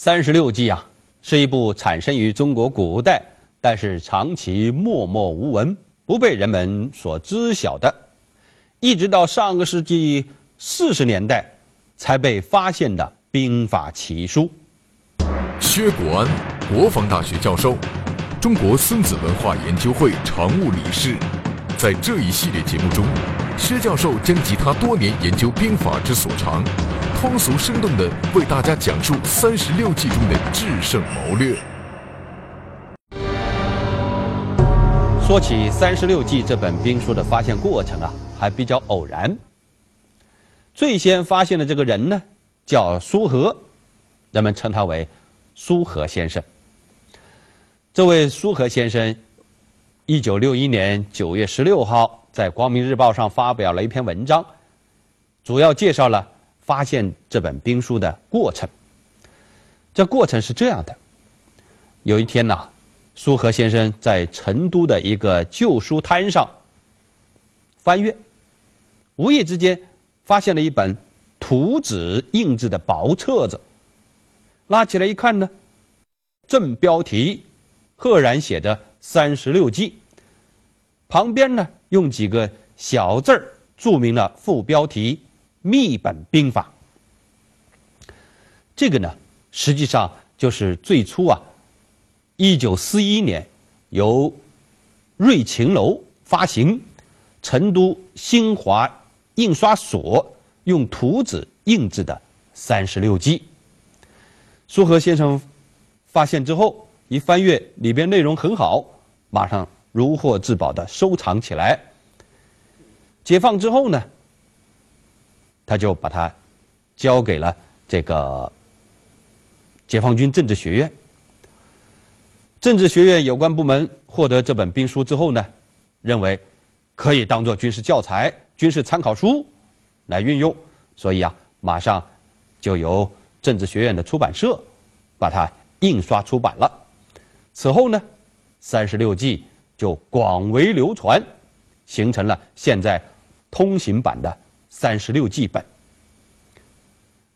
三十六计啊，是一部产生于中国古代，但是长期默默无闻、不被人们所知晓的，一直到上个世纪四十年代才被发现的。兵法奇书，薛国安，国防大学教授，中国孙子文化研究会常务理事。在这一系列节目中，薛教授将集他多年研究兵法之所长，通俗生动的为大家讲述三十六计中的制胜谋略。说起《三十六计》这本兵书的发现过程啊，还比较偶然。最先发现的这个人呢？叫苏和，人们称他为苏和先生。这位苏和先生，一九六一年九月十六号在《光明日报》上发表了一篇文章，主要介绍了发现这本兵书的过程。这过程是这样的：有一天呐，苏和先生在成都的一个旧书摊上翻阅，无意之间发现了一本。图纸印制的薄册子，拉起来一看呢，正标题赫然写着“三十六计”，旁边呢用几个小字儿注明了副标题“秘本兵法”。这个呢，实际上就是最初啊，一九四一年由瑞琴楼发行，成都新华印刷所。用图纸印制的三十六计，苏和先生发现之后，一翻阅里边内容很好，马上如获至宝的收藏起来。解放之后呢，他就把它交给了这个解放军政治学院。政治学院有关部门获得这本兵书之后呢，认为可以当做军事教材、军事参考书。来运用，所以啊，马上就由政治学院的出版社把它印刷出版了。此后呢，三十六计就广为流传，形成了现在通行版的三十六计本。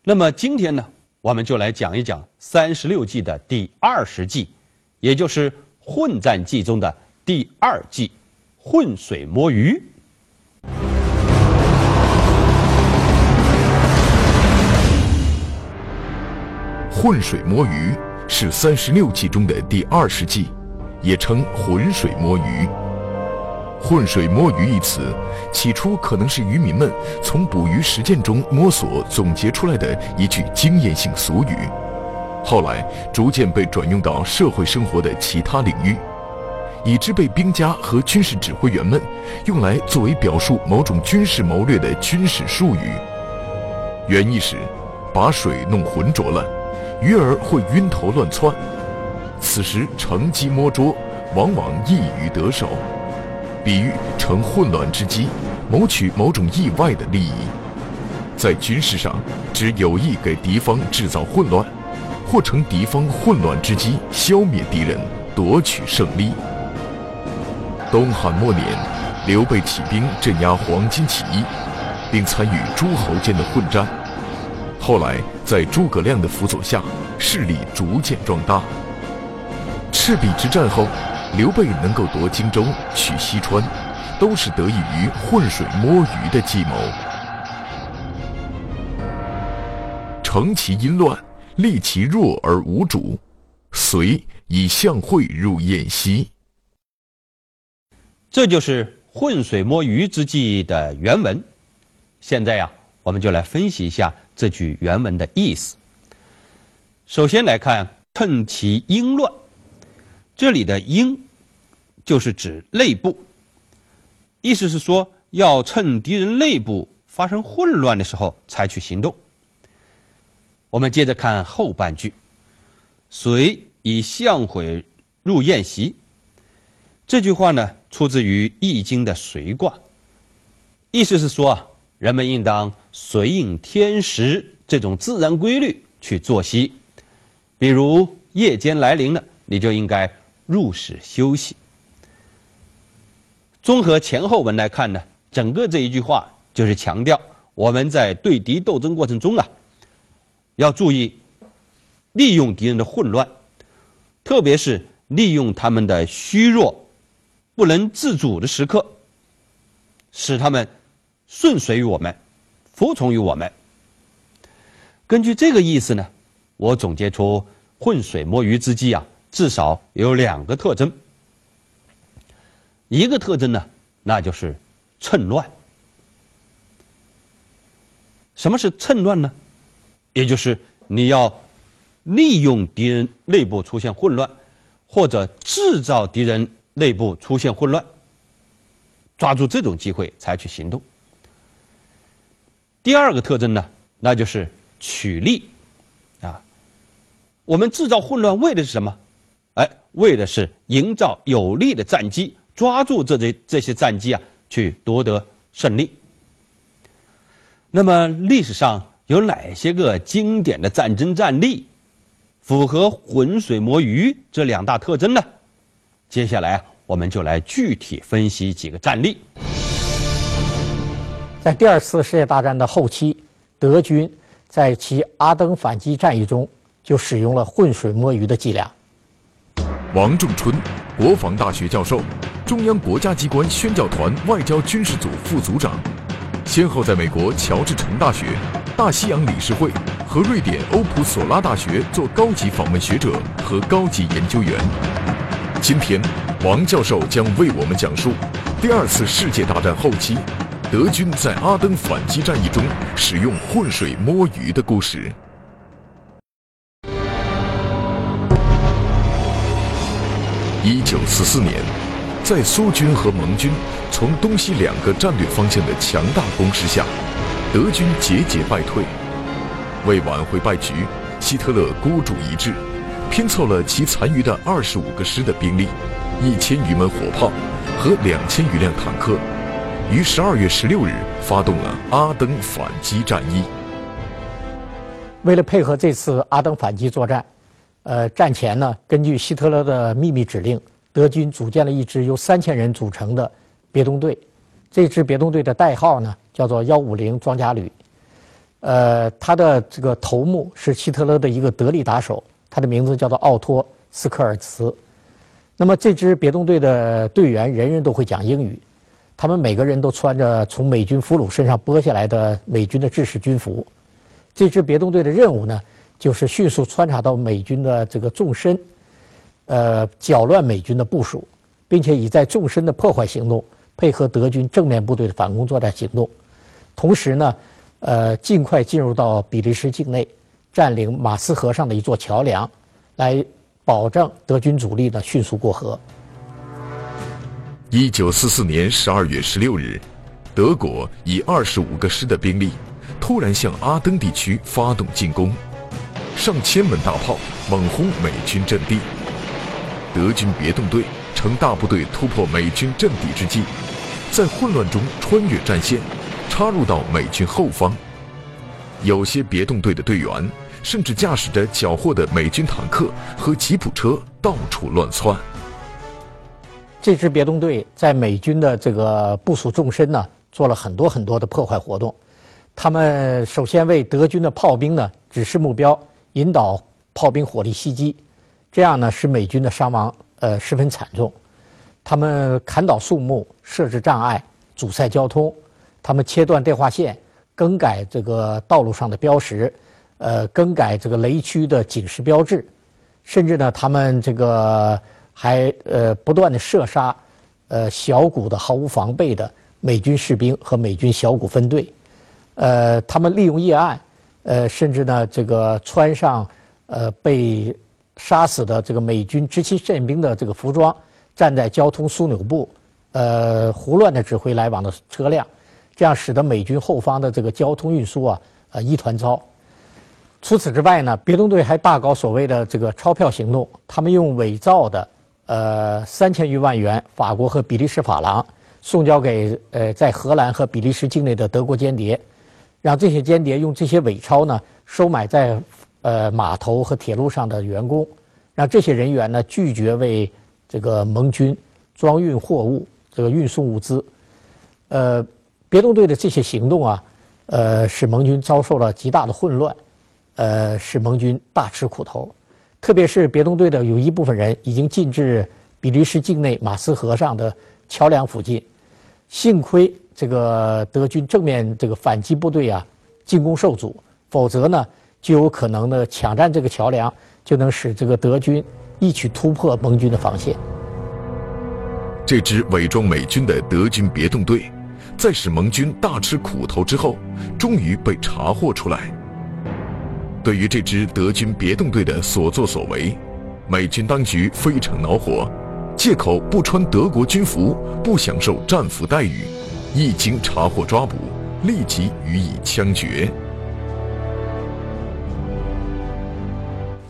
那么今天呢，我们就来讲一讲三十六计的第二十计，也就是混战计中的第二计——浑水摸鱼。浑水摸鱼是三十六计中的第二十计，也称浑水摸鱼。浑水摸鱼一词，起初可能是渔民们从捕鱼实践中摸索总结出来的一句经验性俗语，后来逐渐被转用到社会生活的其他领域，以致被兵家和军事指挥员们用来作为表述某种军事谋略的军事术语。原意是把水弄浑浊了。鱼儿会晕头乱窜，此时乘机摸捉，往往易于得手。比喻乘混乱之机，谋取某种意外的利益。在军事上，指有意给敌方制造混乱，或乘敌方混乱之机消灭敌人，夺取胜利。东汉末年，刘备起兵镇压黄巾起义，并参与诸侯间的混战。后来，在诸葛亮的辅佐下，势力逐渐壮大。赤壁之战后，刘备能够夺荆州、取西川，都是得益于浑水摸鱼的计谋。乘其阴乱，利其弱而无主，遂以相会入燕西。这就是浑水摸鱼之计的原文。现在呀，我们就来分析一下这句原文的意思。首先来看“趁其阴乱”，这里的“阴”就是指内部，意思是说要趁敌人内部发生混乱的时候采取行动。我们接着看后半句：“隋以相悔入宴席。”这句话呢，出自于《易经》的随卦，意思是说啊，人们应当随应天时这种自然规律去作息。比如夜间来临了，你就应该入室休息。综合前后文来看呢，整个这一句话就是强调我们在对敌斗争过程中啊。要注意利用敌人的混乱，特别是利用他们的虚弱、不能自主的时刻，使他们顺随于我们，服从于我们。根据这个意思呢，我总结出浑水摸鱼之计啊，至少有两个特征。一个特征呢，那就是趁乱。什么是趁乱呢？也就是你要利用敌人内部出现混乱，或者制造敌人内部出现混乱，抓住这种机会采取行动。第二个特征呢，那就是取利啊。我们制造混乱为的是什么？为的是营造有利的战机，抓住这些这些战机啊，去夺得胜利。那么历史上。有哪些个经典的战争战例符合浑水摸鱼这两大特征呢？接下来我们就来具体分析几个战例。在第二次世界大战的后期，德军在其阿登反击战役中就使用了浑水摸鱼的伎俩。王仲春，国防大学教授，中央国家机关宣教团外交军事组副组长，先后在美国乔治城大学。大西洋理事会和瑞典欧普索拉大学做高级访问学者和高级研究员。今天，王教授将为我们讲述第二次世界大战后期德军在阿登反击战役中使用浑水摸鱼的故事。一九四四年，在苏军和盟军从东西两个战略方向的强大攻势下。德军节节败退，为挽回败局，希特勒孤注一掷，拼凑了其残余的二十五个师的兵力、一千余门火炮和两千余辆坦克，于十二月十六日发动了阿登反击战役。为了配合这次阿登反击作战，呃，战前呢，根据希特勒的秘密指令，德军组建了一支由三千人组成的别动队。这支别动队的代号呢？叫做幺五零装甲旅，呃，他的这个头目是希特勒的一个得力打手，他的名字叫做奥托斯科尔茨。那么这支别动队的队员人人都会讲英语，他们每个人都穿着从美军俘虏身上剥下来的美军的制式军服。这支别动队的任务呢，就是迅速穿插到美军的这个纵深，呃，搅乱美军的部署，并且以在纵深的破坏行动配合德军正面部队的反攻作战行动。同时呢，呃，尽快进入到比利时境内，占领马斯河上的一座桥梁，来保证德军主力的迅速过河。一九四四年十二月十六日，德国以二十五个师的兵力，突然向阿登地区发动进攻，上千门大炮猛轰美军阵地。德军别动队乘大部队突破美军阵地之际，在混乱中穿越战线。插入到美军后方，有些别动队的队员甚至驾驶着缴获的美军坦克和吉普车到处乱窜。这支别动队在美军的这个部署纵深呢，做了很多很多的破坏活动。他们首先为德军的炮兵呢指示目标，引导炮兵火力袭击，这样呢使美军的伤亡呃十分惨重。他们砍倒树木，设置障碍，阻塞交通。他们切断电话线，更改这个道路上的标识，呃，更改这个雷区的警示标志，甚至呢，他们这个还呃不断的射杀呃小股的毫无防备的美军士兵和美军小股分队，呃，他们利用夜暗，呃，甚至呢这个穿上呃被杀死的这个美军执勤宪兵的这个服装，站在交通枢纽部，呃，胡乱的指挥来往的车辆，这样使得美军后方的这个交通运输啊，呃一团糟。除此之外呢，别动队还大搞所谓的这个钞票行动。他们用伪造的呃三千余万元法国和比利时法郎送交给呃在荷兰和比利时境内的德国间谍，让这些间谍用这些伪钞呢收买在呃码头和铁路上的员工，让这些人员呢拒绝为这个盟军装运货物、这个运送物资。呃，别动队的这些行动啊，呃，使盟军遭受了极大的混乱。呃，使盟军大吃苦头，特别是别动队的有一部分人已经进至比利时境内马斯河上的桥梁附近。幸亏这个德军正面这个反击部队啊进攻受阻，否则呢就有可能呢抢占这个桥梁，就能使这个德军一举突破盟军的防线。这支伪装美军的德军别动队，在使盟军大吃苦头之后，终于被查获出来。对于这支德军别动队的所作所为，美军当局非常恼火，借口不穿德国军服、不享受战俘待遇，一经查获抓捕，立即予以枪决。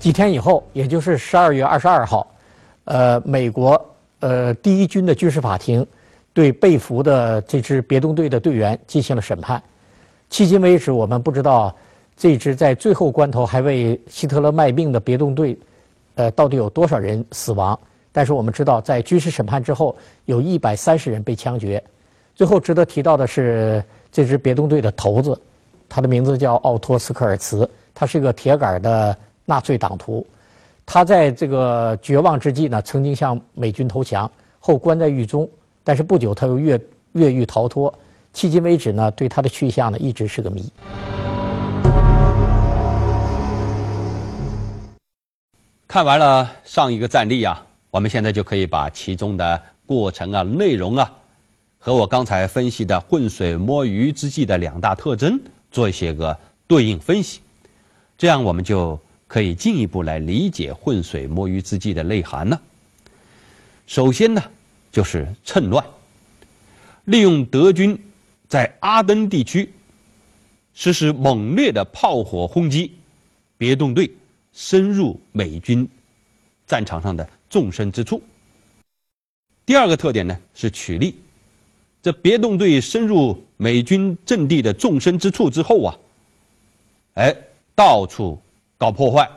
几天以后，也就是十二月二十二号，呃，美国呃第一军的军事法庭对被俘的这支别动队的队员进行了审判。迄今为止，我们不知道。这支在最后关头还为希特勒卖命的别动队，呃，到底有多少人死亡？但是我们知道，在军事审判之后，有一百三十人被枪决。最后值得提到的是，这支别动队的头子，他的名字叫奥托斯科尔茨，他是个铁杆的纳粹党徒。他在这个绝望之际呢，曾经向美军投降，后关在狱中，但是不久他又越越狱逃脱。迄今为止呢，对他的去向呢，一直是个谜。看完了上一个战例啊，我们现在就可以把其中的过程啊、内容啊，和我刚才分析的浑水摸鱼之计的两大特征做一些个对应分析，这样我们就可以进一步来理解浑水摸鱼之计的内涵了。首先呢，就是趁乱，利用德军在阿登地区实施猛烈的炮火轰击，别动队。深入美军战场上的纵深之处。第二个特点呢是取利，这别动队深入美军阵地的纵深之处之后啊，哎，到处搞破坏，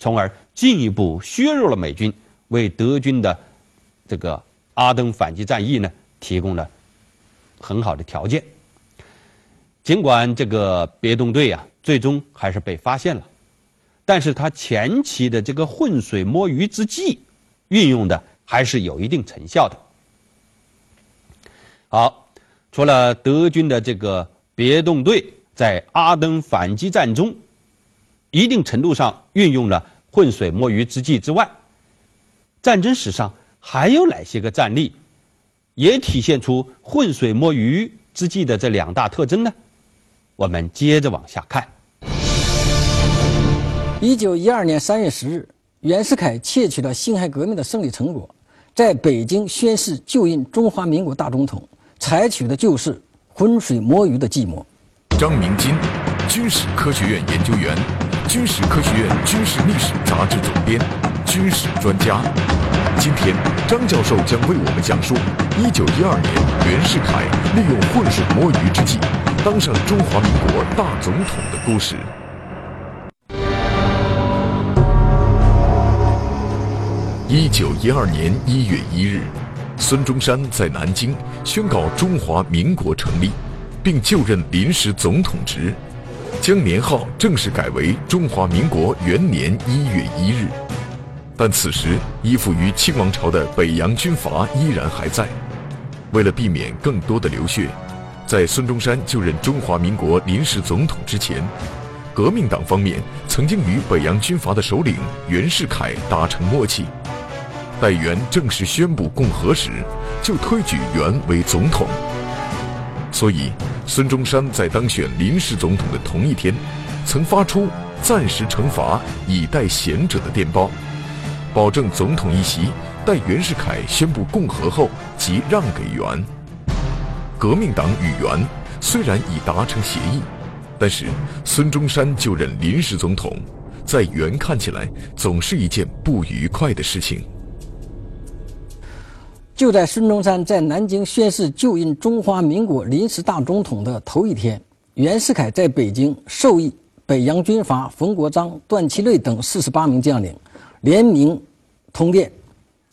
从而进一步削弱了美军，为德军的这个阿登反击战役呢提供了很好的条件。尽管这个别动队啊，最终还是被发现了。但是他前期的这个浑水摸鱼之计，运用的还是有一定成效的。好，除了德军的这个别动队在阿登反击战中，一定程度上运用了浑水摸鱼之计之外，战争史上还有哪些个战例，也体现出浑水摸鱼之计的这两大特征呢？我们接着往下看。一九一二年三月十日，袁世凯窃取了辛亥革命的胜利成果，在北京宣誓就任中华民国大总统，采取的就是浑水摸鱼的计谋。张明金，军事科学院研究员，军事科学院军事历史杂志总编，军事专家。今天，张教授将为我们讲述一九一二年袁世凯利用浑水摸鱼之计，当上中华民国大总统的故事。一九一二年一月一日，孙中山在南京宣告中华民国成立，并就任临时总统职，将年号正式改为中华民国元年一月一日。但此时依附于清王朝的北洋军阀依然还在。为了避免更多的流血，在孙中山就任中华民国临时总统之前，革命党方面曾经与北洋军阀的首领袁世凯达成默契，待袁正式宣布共和时，就推举袁为总统。所以，孙中山在当选临时总统的同一天，曾发出暂时惩罚以待贤者的电报，保证总统一席待袁世凯宣布共和后即让给袁。革命党与袁虽然已达成协议。但是，孙中山就任临时总统，在袁看起来总是一件不愉快的事情。就在孙中山在南京宣誓就任中华民国临时大总统的头一天，袁世凯在北京授意北洋军阀冯国璋、段祺瑞等四十八名将领联名通电，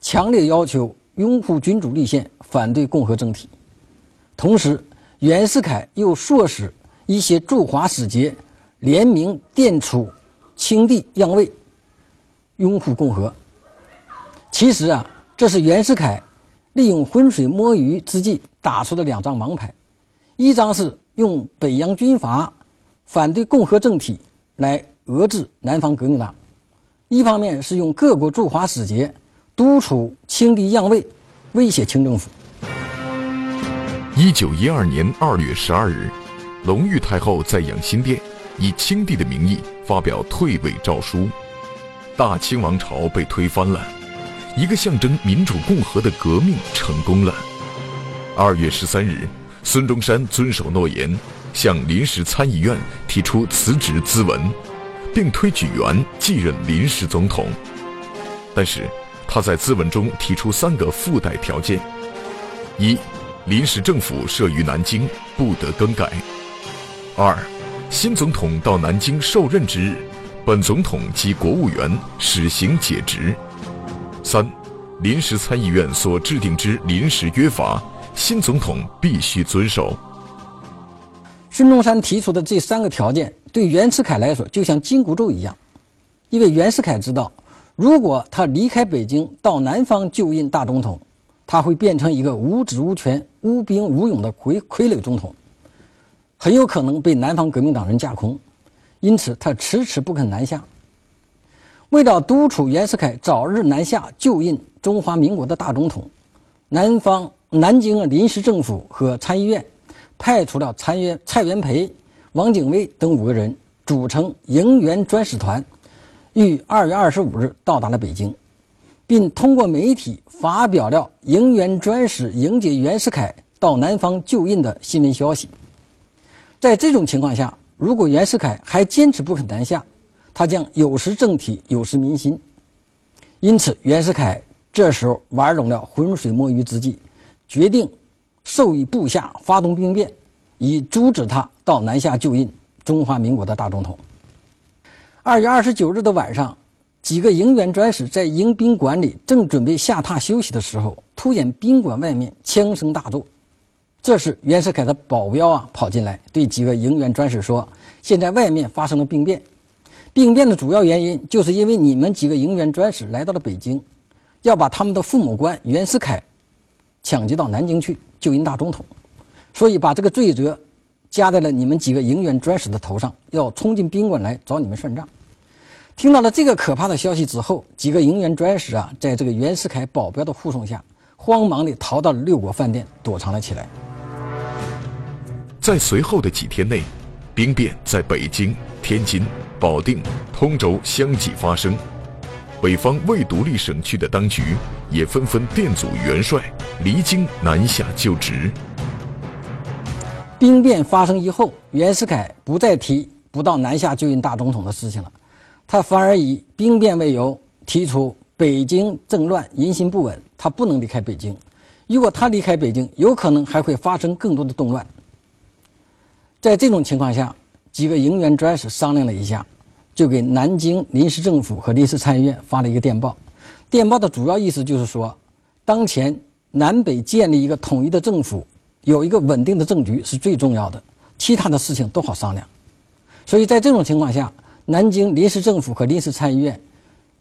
强烈要求拥护君主立宪，反对共和政体。同时，袁世凯又唆使。一些驻华使节联名电出清帝让位，拥护共和。其实啊，这是袁世凯利用浑水摸鱼之际打出的两张王牌：一张是用北洋军阀反对共和政体来遏制南方革命党；一方面是用各国驻华使节督促清帝让位，威胁清政府。一九一二年二月十二日。隆裕太后在养心殿以清帝的名义发表退位诏书，大清王朝被推翻了，一个象征民主共和的革命成功了。二月十三日，孙中山遵守诺言，向临时参议院提出辞职咨文，并推举袁继任临时总统。但是他在咨文中提出三个附带条件：一，临时政府设于南京，不得更改。二，新总统到南京受任之日，本总统及国务员始行解职。三，临时参议院所制定之临时约法，新总统必须遵守。孙中山提出的这三个条件，对袁世凯来说就像紧箍咒一样，因为袁世凯知道，如果他离开北京到南方就任大总统，他会变成一个无职无权、无兵无勇的傀傀儡总统。很有可能被南方革命党人架空，因此他迟迟不肯南下。为了督促袁世凯早日南下就任中华民国的大总统，南方南京临时政府和参议院派出了参员蔡元培、王景威等五个人，组成迎袁专使团，于二月二十五日到达了北京，并通过媒体发表了迎袁专使迎接袁世凯到南方就任的新闻消息。在这种情况下，如果袁世凯还坚持不肯南下，他将有失政体，有失民心。因此，袁世凯这时候玩弄了浑水摸鱼之计，决定授意部下发动兵变，以阻止他到南下就任中华民国的大总统。二月二十九日的晚上，几个迎援专使在迎宾馆里正准备下榻休息的时候，突然宾馆外面枪声大作。这时，袁世凯的保镖啊跑进来，对几个营员专使说：“现在外面发生了兵变，兵变的主要原因就是因为你们几个营员专使来到了北京，要把他们的父母官袁世凯抢劫到南京去就任大总统，所以把这个罪责加在了你们几个营员专使的头上，要冲进宾馆来找你们算账。”听到了这个可怕的消息之后，几个营员专使啊，在这个袁世凯保镖的护送下，慌忙地逃到了六国饭店躲藏了起来。在随后的几天内，兵变在北京、天津、保定、通州相继发生。北方未独立省区的当局也纷纷电阻元帅离京南下就职。兵变发生以后，袁世凯不再提不到南下就任大总统的事情了，他反而以兵变为由提出北京政乱人心不稳，他不能离开北京。如果他离开北京，有可能还会发生更多的动乱。在这种情况下，几个营员专使商量了一下，就给南京临时政府和临时参议院发了一个电报。电报的主要意思就是说，当前南北建立一个统一的政府，有一个稳定的政局是最重要的，其他的事情都好商量。所以在这种情况下，南京临时政府和临时参议院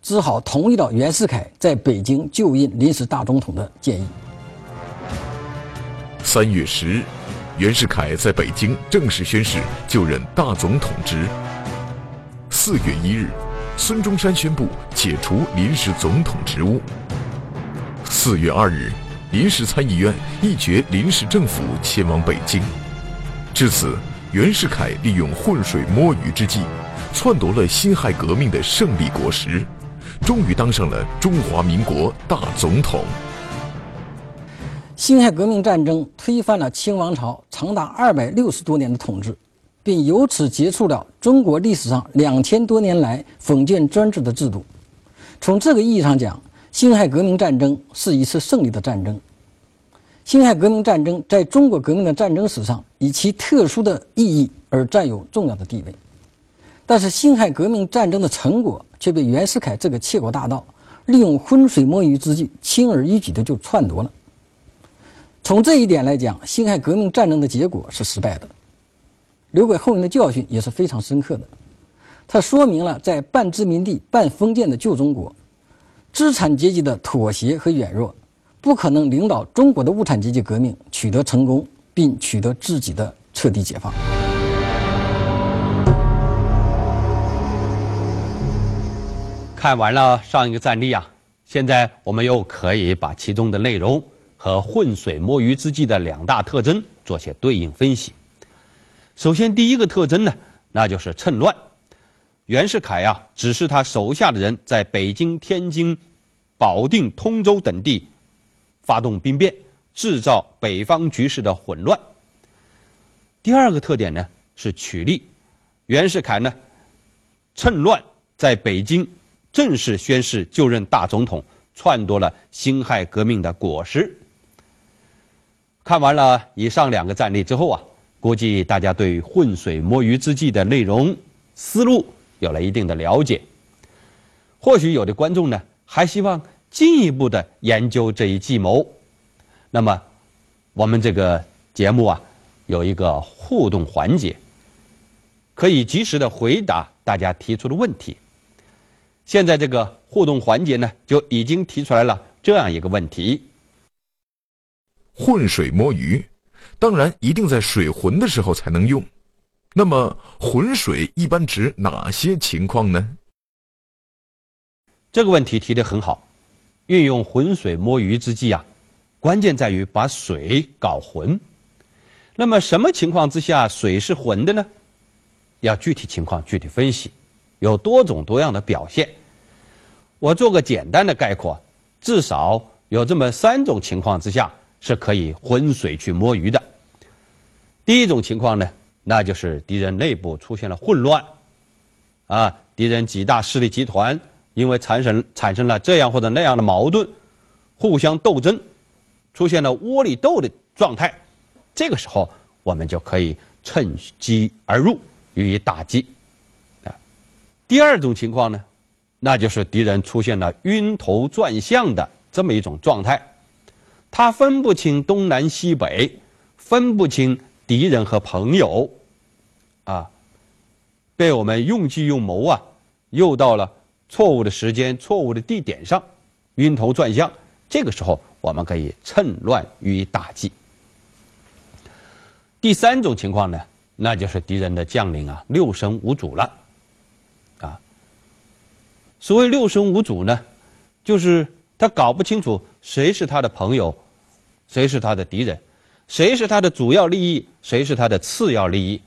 只好同意了袁世凯在北京就任临时大总统的建议。三月十日。袁世凯在北京正式宣誓就任大总统职，四月一日，孙中山宣布解除临时总统职务。四月二日，临时参议院议决临时政府迁往北京。至此，袁世凯利用浑水摸鱼之计，篡夺了辛亥革命的胜利果实，终于当上了中华民国大总统。辛亥革命战争推翻了清王朝长达二百六十多年的统治，并由此结束了中国历史上两千多年来封建专制的制度。从这个意义上讲，辛亥革命战争是一次胜利的战争。辛亥革命战争在中国革命的战争史上以其特殊的意义而占有重要的地位。但是，辛亥革命战争的成果却被袁世凯这个窃国大盗利用浑水摸鱼之计，轻而易举的就篡夺了。从这一点来讲，辛亥革命战争的结果是失败的，留给后人的教训也是非常深刻的。它说明了在半殖民地半封建的旧中国，资产阶级的妥协和软弱，不可能领导中国的无产阶级革命取得成功，并取得自己的彻底解放。看完了上一个战例啊，现在我们又可以把其中的内容。和浑水摸鱼之计的两大特征做些对应分析。首先，第一个特征呢，那就是趁乱。袁世凯呀，指示他手下的人在北京、天津、保定、通州等地发动兵变，制造北方局势的混乱。第二个特点呢，是取利。袁世凯呢，趁乱在北京正式宣誓就任大总统，篡夺了辛亥革命的果实。看完了以上两个战例之后啊，估计大家对浑水摸鱼之计的内容思路有了一定的了解。或许有的观众呢还希望进一步的研究这一计谋，那么我们这个节目啊有一个互动环节，可以及时的回答大家提出的问题。现在这个互动环节呢就已经提出来了这样一个问题。浑水摸鱼，当然一定在水浑的时候才能用。那么浑水一般指哪些情况呢？这个问题提得很好。运用浑水摸鱼之计啊，关键在于把水搞浑。那么什么情况之下水是浑的呢？要具体情况具体分析，有多种多样的表现。我做个简单的概括，至少有这么三种情况之下。是可以浑水去摸鱼的。第一种情况呢，那就是敌人内部出现了混乱，啊，敌人几大势力集团因为产生产生了这样或者那样的矛盾，互相斗争，出现了窝里斗的状态，这个时候我们就可以趁机而入予以打击。啊，第二种情况呢，那就是敌人出现了晕头转向的这么一种状态。他分不清东南西北，分不清敌人和朋友，啊，被我们用计用谋啊，诱到了错误的时间、错误的地点上，晕头转向。这个时候，我们可以趁乱予以打击。第三种情况呢，那就是敌人的将领啊六神无主了，啊，所谓六神无主呢，就是。他搞不清楚谁是他的朋友，谁是他的敌人，谁是他的主要利益，谁是他的次要利益，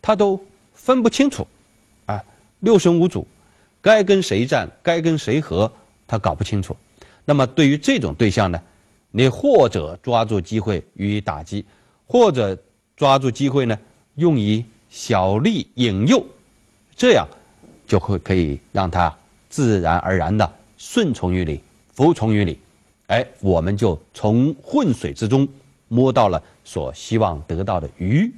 他都分不清楚，啊，六神无主，该跟谁战，该跟谁和，他搞不清楚。那么对于这种对象呢，你或者抓住机会予以打击，或者抓住机会呢，用以小利引诱，这样就会可以让他自然而然的顺从于你。服从于你，哎，我们就从浑水之中摸到了所希望得到的鱼。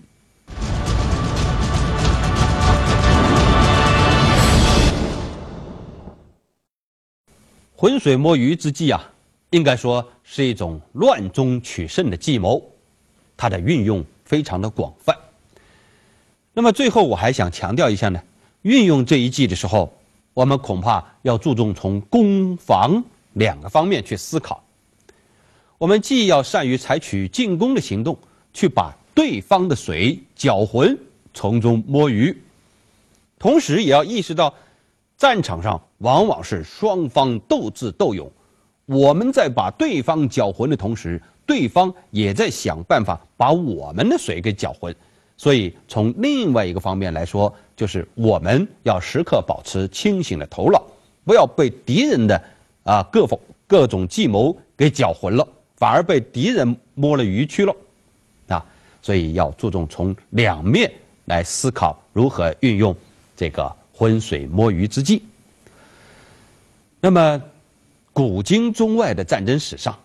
浑水摸鱼之计啊，应该说是一种乱中取胜的计谋，它的运用非常的广泛。那么最后我还想强调一下呢，运用这一计的时候，我们恐怕要注重从攻防。两个方面去思考，我们既要善于采取进攻的行动，去把对方的水搅浑，从中摸鱼；同时也要意识到，战场上往往是双方斗智斗勇，我们在把对方搅浑的同时，对方也在想办法把我们的水给搅浑。所以，从另外一个方面来说，就是我们要时刻保持清醒的头脑，不要被敌人的啊各种各种计谋给搅浑了，反而被敌人摸了鱼去了啊！所以要注重从两面来思考如何运用这个浑水摸鱼之计。那么，古今中外的战争史上，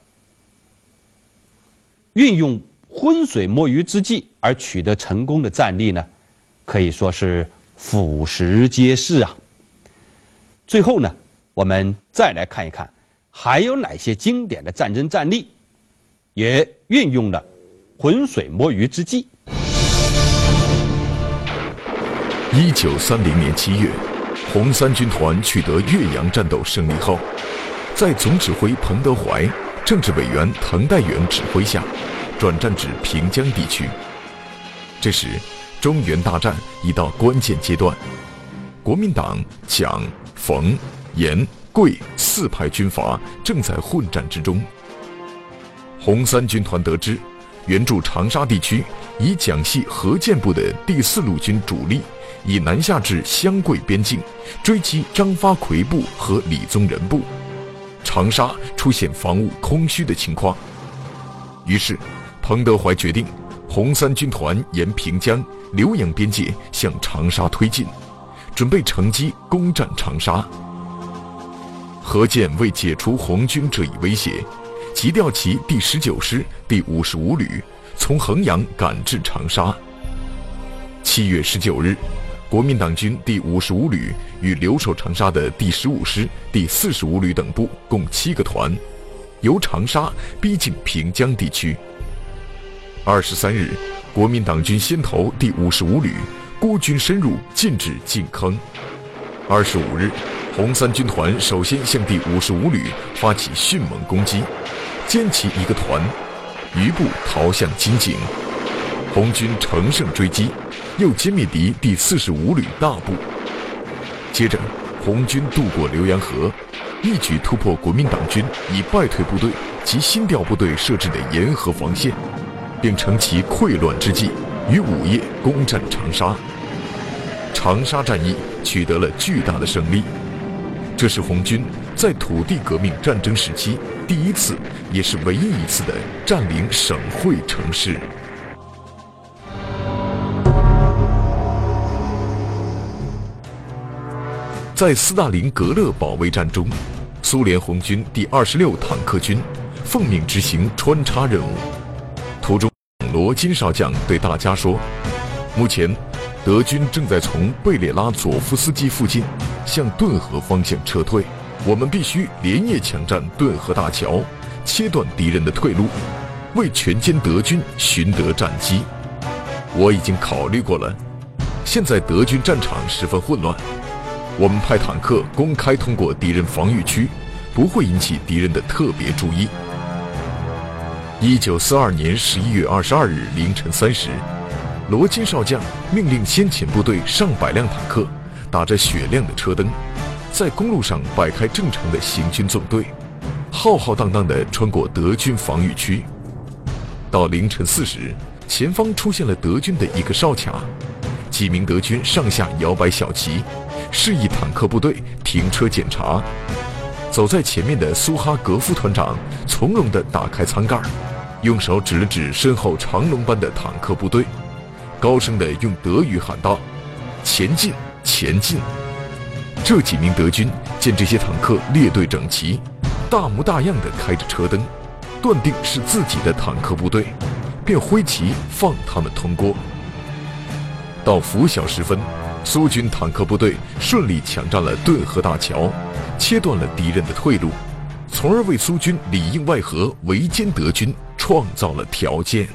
运用。浑水摸鱼之计而取得成功的战例呢，可以说是俯拾皆是啊。最后呢，我们再来看一看，还有哪些经典的战争战例，也运用了浑水摸鱼之计。一九三零年七月，红三军团取得岳阳战斗胜利后，在总指挥彭德怀、政治委员滕代远指挥下。转战至平江地区。这时，中原大战已到关键阶段，国民党蒋、冯、阎、桂四派军阀正在混战之中。红三军团得知，援助长沙地区以蒋系何健部的第四路军主力已南下至湘桂边境，追击张发奎部和李宗仁部，长沙出现防务空虚的情况。于是。彭德怀决定，红三军团沿平江、浏阳边界向长沙推进，准备乘机攻占长沙。何键为解除红军这一威胁，急调其第十九师第五十五旅从衡阳赶至长沙。七月十九日，国民党军第五十五旅与留守长沙的第十五师第四十五旅等部共七个团，由长沙逼近平江地区。二十三日，国民党军先头第五十五旅孤军深入，进至进坑。二十五日，红三军团首先向第五十五旅发起迅猛攻击，歼其一个团，余部逃向金井。红军乘胜追击，又歼灭敌第四十五旅大部。接着，红军渡过浏阳河，一举突破国民党军已败退部队及新调部队设置的沿河防线。并乘其溃乱之际，于午夜攻占长沙。长沙战役取得了巨大的胜利，这是红军在土地革命战争时期第一次，也是唯一一次的占领省会城市。在斯大林格勒保卫战中，苏联红军第二十六坦克军奉命执行穿插任务。途中，罗金少将对大家说：“目前，德军正在从贝列拉佐夫斯基附近向顿河方向撤退。我们必须连夜抢占顿河大桥，切断敌人的退路，为全歼德军寻得战机。我已经考虑过了。现在德军战场十分混乱，我们派坦克公开通过敌人防御区，不会引起敌人的特别注意。”一九四二年十一月二十二日凌晨三时，罗金少将命令先遣部队上百辆坦克，打着雪亮的车灯，在公路上摆开正常的行军纵队，浩浩荡荡地穿过德军防御区。到凌晨四时，前方出现了德军的一个哨卡，几名德军上下摇摆小旗，示意坦克部队停车检查。走在前面的苏哈格夫团长从容地打开舱盖。用手指了指身后长龙般的坦克部队，高声地用德语喊道：“前进，前进！”这几名德军见这些坦克列队整齐，大模大样地开着车灯，断定是自己的坦克部队，便挥旗放他们通过。到拂晓时分，苏军坦克部队顺利抢占了顿河大桥，切断了敌人的退路，从而为苏军里应外合围歼德军。创造了条件。